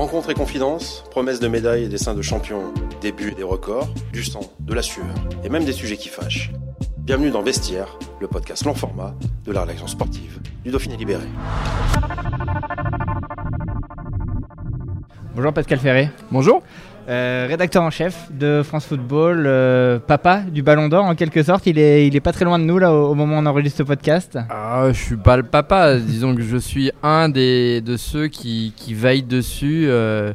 Rencontre et confidence, promesses de médailles et dessins de champions, débuts et des records, du sang, de la sueur et même des sujets qui fâchent. Bienvenue dans Vestiaire, le podcast long format de la rédaction sportive du Dauphiné Libéré. Bonjour Pascal Ferré. Bonjour. Euh, rédacteur en chef de France Football, euh, papa du Ballon d'Or en quelque sorte. Il est, il est pas très loin de nous là au, au moment où on enregistre ce podcast. Ah, je suis pas le papa, disons que je suis un des, de ceux qui, qui veillent dessus euh,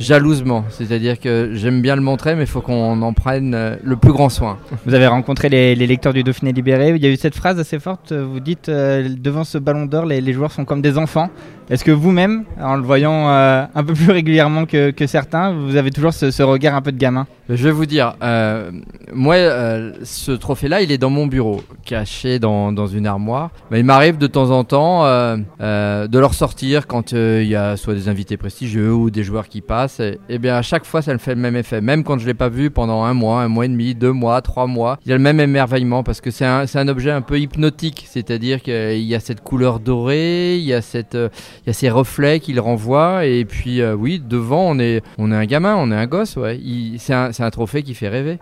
jalousement. C'est-à-dire que j'aime bien le montrer, mais il faut qu'on en prenne le plus grand soin. Vous avez rencontré les, les lecteurs du Dauphiné Libéré. Il y a eu cette phrase assez forte. Vous dites devant ce Ballon d'Or, les, les joueurs sont comme des enfants. Est-ce que vous-même, en le voyant euh, un peu plus régulièrement que, que certains, vous avez toujours ce, regard un peu de gamin? Je vais vous dire, euh, moi, euh, ce trophée-là, il est dans mon bureau, caché dans, dans une armoire. Mais il m'arrive de temps en temps de le ressortir quand il y a soit des invités prestigieux ou des joueurs qui passent. Et, et bien, à chaque fois, ça me fait le même effet. Même quand je l'ai pas vu pendant un mois, un mois et demi, deux mois, trois mois, il y a le même émerveillement parce que c'est un, un objet un peu hypnotique. C'est-à-dire qu'il y a cette couleur dorée, il y a cette y a ces reflets qu'il renvoie et puis euh, oui devant on est on est un gamin on est un gosse ouais. C'est un, un trophée qui fait rêver.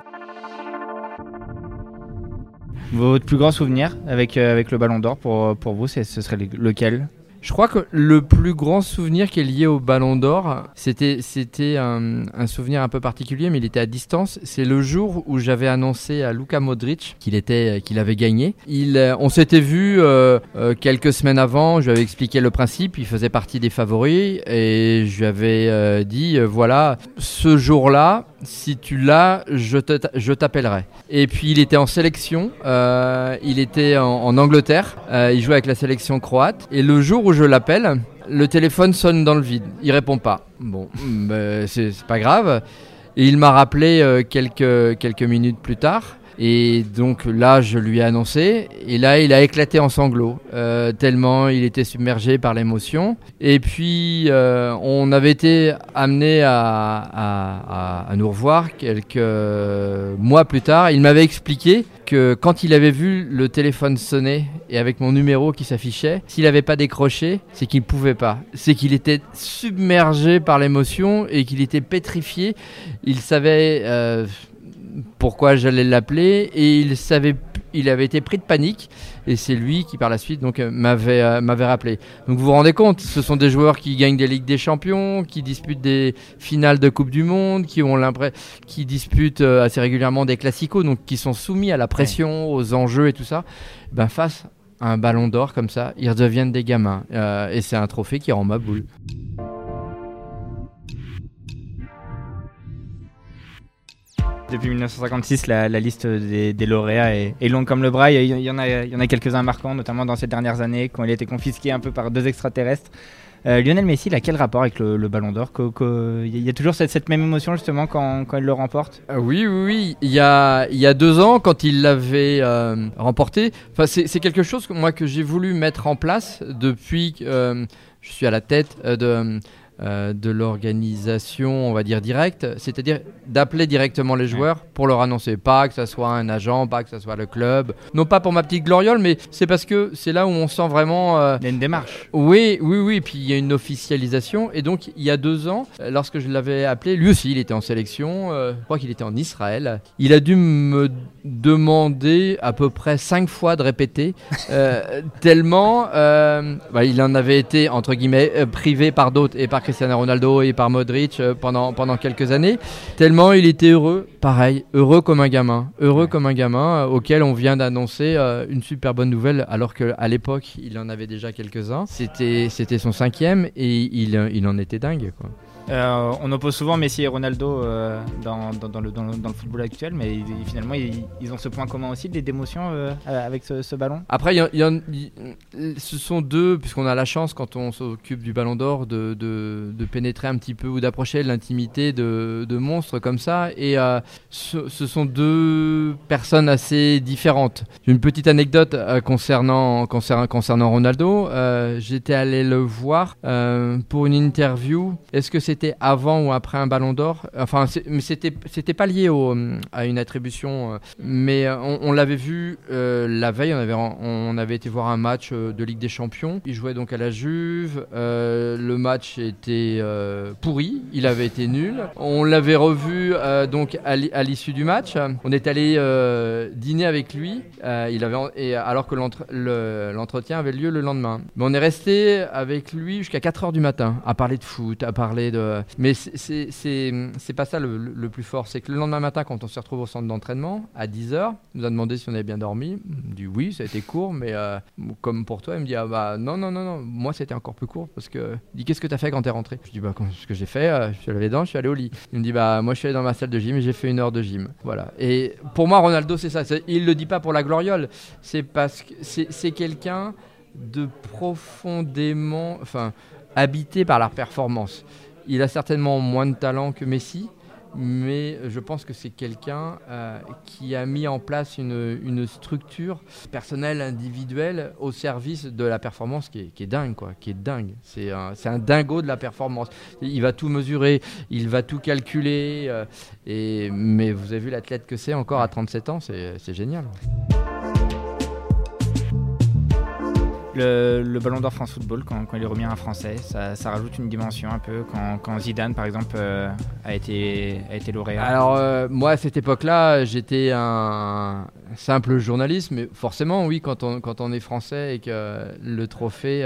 Votre plus grand souvenir avec, euh, avec le Ballon d'Or pour, pour vous, ce serait le- lequel? Je crois que le plus grand souvenir qui est lié au Ballon d'Or, c'était c'était un, souvenir un peu particulier, mais il était à distance. C'est le jour où j'avais annoncé à Luka Modric qu'il était qu'il avait gagné. Il, euh, on s'était vu euh, euh, quelques semaines avant. Je lui avais expliqué le principe. Il faisait partie des favoris et je lui avais dit voilà, ce jour-là, si tu l'as, je t'appellerai. Et puis il était en sélection. euh, il était en, Angleterre. euh, il jouait avec la sélection croate. Et le jour où je l'appelle, le téléphone sonne dans le vide. Il répond pas. Bon, ben, c'est c'est pas grave. Et il m'a rappelé euh, quelques, quelques minutes plus tard. Et donc là, je lui ai annoncé. Et là, il a éclaté en sanglots, euh, tellement il était submergé par l'émotion. Et puis, euh, on avait été amené à, nous revoir quelques mois plus tard. Il m'avait expliqué que quand il avait vu le téléphone sonner et avec mon numéro qui s'affichait, s'il n'avait pas décroché, c'est qu'il ne pouvait pas. C'est qu'il était submergé par l'émotion et qu'il était pétrifié. Il savait euh, pourquoi j'allais l'appeler et il savait il avait été pris de panique et c'est lui qui par la suite donc euh, m'avait euh, m'avait rappelé. Donc vous vous rendez compte, ce sont des joueurs qui gagnent des ligues des champions, qui disputent des finales de Coupe du monde, qui ont qui disputent euh, assez régulièrement des classicos donc qui sont soumis à la pression, aux enjeux et tout ça. Ben face à un ballon d'or comme ça, ils redeviennent des gamins Euh, et c'est un trophée qui rend ma boule. Depuis 1956, la, liste des, lauréats est, longue comme le bras. Il y, en a, quelques-uns marquants, notamment dans ces dernières années, quand il a été confisqué un peu par deux extraterrestres. Euh, Lionel Messi, il a quel rapport avec le, Ballon d'Or Il y a toujours cette, même émotion justement quand, il le remporte? Euh, Oui, oui, oui. Il y a, deux ans, quand il l'avait euh, remporté, c'est quelque chose que moi que j'ai voulu mettre en place depuis que je suis à la tête de, euh, de l'organisation, on va dire directe, c'est-à-dire d'appeler directement les joueurs pour leur annoncer, pas que ça soit un agent, pas que ça soit le club, non pas pour ma petite gloriole, mais c'est parce que c'est là où on sent vraiment euh, Il y a une démarche. oui, oui, oui. Puis il y a une officialisation. Et donc, il y a deux ans, euh, lorsque je l'avais appelé, lui aussi, il était en sélection. euh, je crois qu'il était en Israël. Il a dû me demander à peu près cinq fois de répéter, tellement bah, il en avait été, entre guillemets, privé par d'autres, et par Cristiano Ronaldo et par Modric euh, pendant, pendant quelques années. Tellement il était heureux, pareil, heureux comme un gamin. Heureux comme un gamin euh, auquel on vient d'annoncer euh, une super bonne nouvelle, alors qu'à l'époque, il en avait déjà quelques-uns. C'était, c'était son cinquième et il, il en était dingue. Quoi. Euh, on oppose souvent Messi et Ronaldo euh, dans, dans, le, dans, le, football actuel, mais finalement ils, ont ce point commun aussi d'émotion euh, avec ce, ballon? Après, ce sont deux, puisqu'on a la chance quand on s'occupe du ballon d'or de, de, de, pénétrer un petit peu ou d'approcher l'intimité de, de, monstres comme ça, et ce, ce, sont deux personnes assez différentes. Une petite anecdote concernant, concernant, concernant Ronaldo. J'étais allé le voir pour une interview. Est-ce que c'était avant ou après un ballon d'or? Enfin, mais c'était, pas lié à une attribution. Euh, mais euh, on, l'avait vu euh, la veille, on avait, on avait été voir un match de Ligue des Champions. Il jouait donc à la Juve. le match était pourri, il avait été nul. On l'avait revu donc à l'issue du match. On est allé dîner avec lui. il avait, et alors que l'entretien avait lieu le lendemain. Mais on est resté avec lui jusqu'à 4 h du matin à parler de foot, à parler de euh, mais c'est pas ça le, plus fort. C'est que le lendemain matin, quand on se retrouve au centre d'entraînement, à 10h, il nous a demandé si on avait bien dormi. On dit oui, ça a été court, mais euh, comme pour toi, il me dit ah bah non, non, non, non. Moi, c'était encore plus court parce que. Il dit qu'est-ce que tu as fait quand tu es rentré Je dis bah, ce que j'ai fait, euh, je suis dents, je suis allé au lit. Il me dit bah, moi, je suis allé dans ma salle de gym et j'ai fait une heure de gym. Voilà. Et pour moi, Ronaldo, c'est ça. Il le dit pas pour la gloriole. C'est parce que c'est quelqu'un de profondément. Enfin habité par la performance. Il a certainement moins de talent que Messi, mais je pense que c'est quelqu'un euh, qui a mis en place une, structure personnelle, individuelle, au service de la performance qui est, dingue, quoi, qui est dingue. C'est un, dingo de la performance. Il va tout mesurer, il va tout calculer, euh, et, mais vous avez vu l'athlète que c'est encore à 37 ans, c'est génial. Le, Ballon d'Or France Football, quand, il est remis à un Français, ça, rajoute une dimension un peu. Quand, Zidane, par exemple, euh, a, été, a été lauréat. Alors, euh, moi, à cette époque-là, j'étais un simple journaliste, mais forcément, oui, quand on, quand on est français et que le trophée.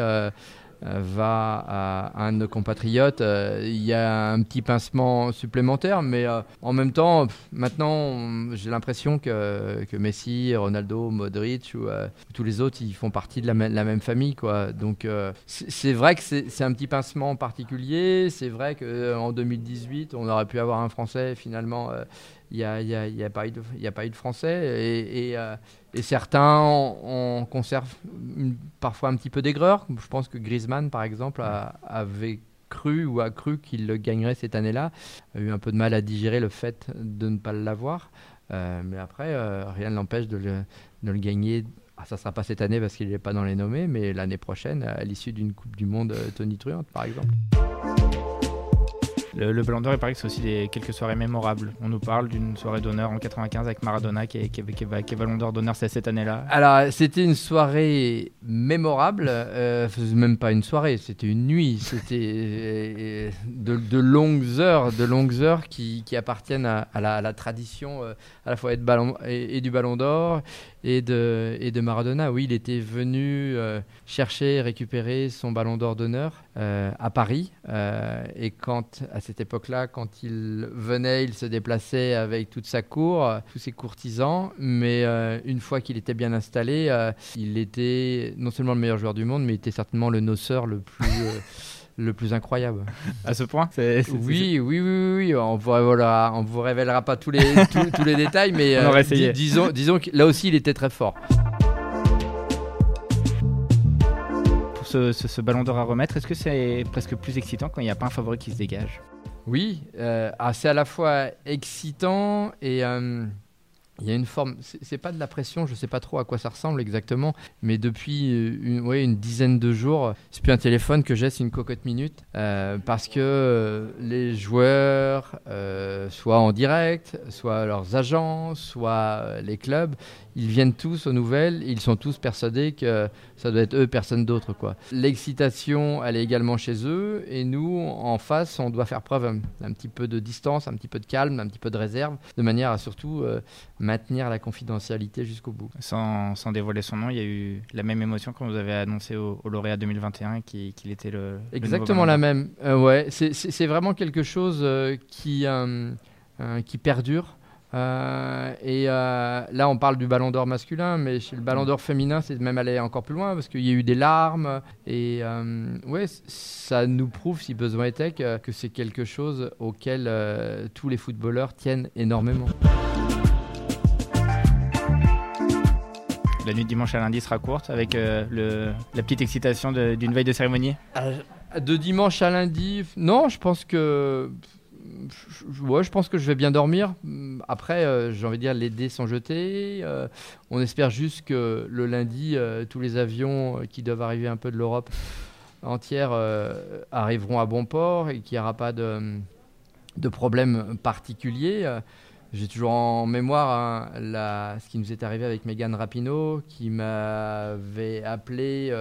Euh, va à, un de nos compatriotes, euh, il y a un petit pincement supplémentaire, mais euh, en même temps, maintenant, j'ai l'impression que, que, Messi, Ronaldo, Modric ou tous les autres, ils font partie de la, la même famille. Quoi. Donc c'est vrai que c'est un petit pincement particulier, c'est vrai qu'en 2018, on aurait pu avoir un Français finalement il n'y a, y a, pas eu de, français. Et, euh, certains en, conservent parfois un petit peu d'aigreur. Je pense que Griezmann, par exemple, avait cru ou a cru qu'il le gagnerait cette année-là. A eu un peu de mal à digérer le fait de ne pas l'avoir. Euh, mais après, euh, rien ne l'empêche de le, de le gagner ah, ça ne sera pas cette année parce qu'il n'est pas dans les nommés, mais l'année prochaine, à l'issue d'une Coupe du Monde Tony Truant, par exemple. Le, Ballon d'Or, il paraît que c'est aussi des, quelques soirées mémorables. On nous parle d'une soirée d'honneur en 95 avec Maradona qui est, qui Ballon d'Or d'honneur cette année-là. Alors, c'était une soirée mémorable, euh, même pas une soirée, c'était une nuit. C'était euh, de, longues heures, de longues heures qui, appartiennent à, la, tradition euh, à la fois et, ballon, et du Ballon d'Or et de, et de Maradona. Oui, il était venu euh, chercher récupérer son ballon d'or d'honneur euh, à Paris. Euh, et quand, à cette époque-là, quand il venait, il se déplaçait avec toute sa cour, tous ses courtisans. Mais une fois qu'il était bien installé, il était non seulement le meilleur joueur du monde, mais il était certainement le noceur le plus. le plus incroyable. À ce point? Oui, oui, oui, oui, On vous révélera, on vous révélera pas tous les, tous, les détails, mais euh, disons, disons que là aussi, il était très fort. Ce, ballon d'or à remettre, est-ce que c'est presque plus excitant quand il n'y a pas un favori qui se dégage? Oui, euh, ah, c'est à la fois excitant et... Euh, il y a une forme, c'est pas de la pression, je sais pas trop à quoi ça ressemble exactement, mais depuis euh, une, dizaine de jours, c'est plus un téléphone que j'ai, c'est une cocotte minute, parce que les joueurs, soit en direct, soit leurs agents, soit les clubs, ils viennent tous aux nouvelles, ils sont tous persuadés que ça doit être eux, personne d'autre. quoi. L'excitation, elle est également chez eux, et nous, en face, on doit faire preuve un, petit peu de distance, un petit peu de calme, un petit peu de réserve, de manière à surtout euh, maintenir la confidentialité jusqu'au bout. Sans, sans, dévoiler son nom, il y a eu la même émotion quand vous avez annoncé au, lauréat 2021 qu'il était le... Exactement la même. Euh, ouais, c'est vraiment quelque chose euh, qui, qui perdure Euh, et euh, là, on parle du ballon d'or masculin, mais chez le ballon d'or féminin, c'est même aller encore plus loin parce qu'il y a eu des larmes. Et euh, ouais, ça nous prouve, si besoin était, que, que c'est quelque chose auquel tous les footballeurs tiennent énormément. La nuit de dimanche à lundi sera courte avec le, la petite excitation d'une veille de cérémonie? De dimanche à lundi, non, je pense que je, ouais, je pense que je vais bien dormir. Après, euh, j'ai envie de dire, les dés sont jetés. Euh, on espère juste que le lundi, euh, tous les avions qui doivent arriver un peu de l'Europe entière arriveront à bon port et qu'il n'y aura pas de, de problème particulier. J'ai toujours en mémoire hein, ce qui nous est arrivé avec Megan Rapinoe, qui m'avait appelé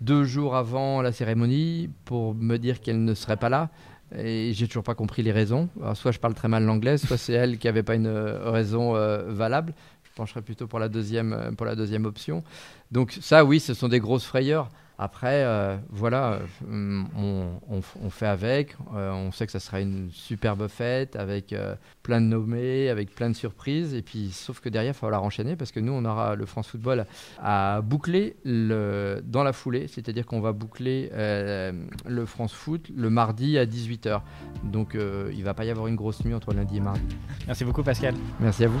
deux jours avant la cérémonie pour me dire qu'elle ne serait pas là. Et j'ai toujours pas compris les raisons. soit je parle très mal l'anglais, soit c'est elle qui avait pas une euh, raison euh, valable. Je pencherais plutôt pour la deuxième, euh, pour la deuxième option. Donc ça, oui, ce sont des grosses frayeurs. Après, euh, voilà, euh, on, fait avec. Euh, on sait que ça sera une superbe fête avec plein de nommés, avec plein de surprises. Et puis, sauf que derrière, il va falloir enchaîner parce que nous, on aura le France Football à boucler le, dans la foulée. C'est-à-dire qu'on va boucler le France Foot le mardi à 18h. Donc, il ne va pas y avoir une grosse nuit entre lundi et mardi. Merci beaucoup, Pascal. Merci à vous.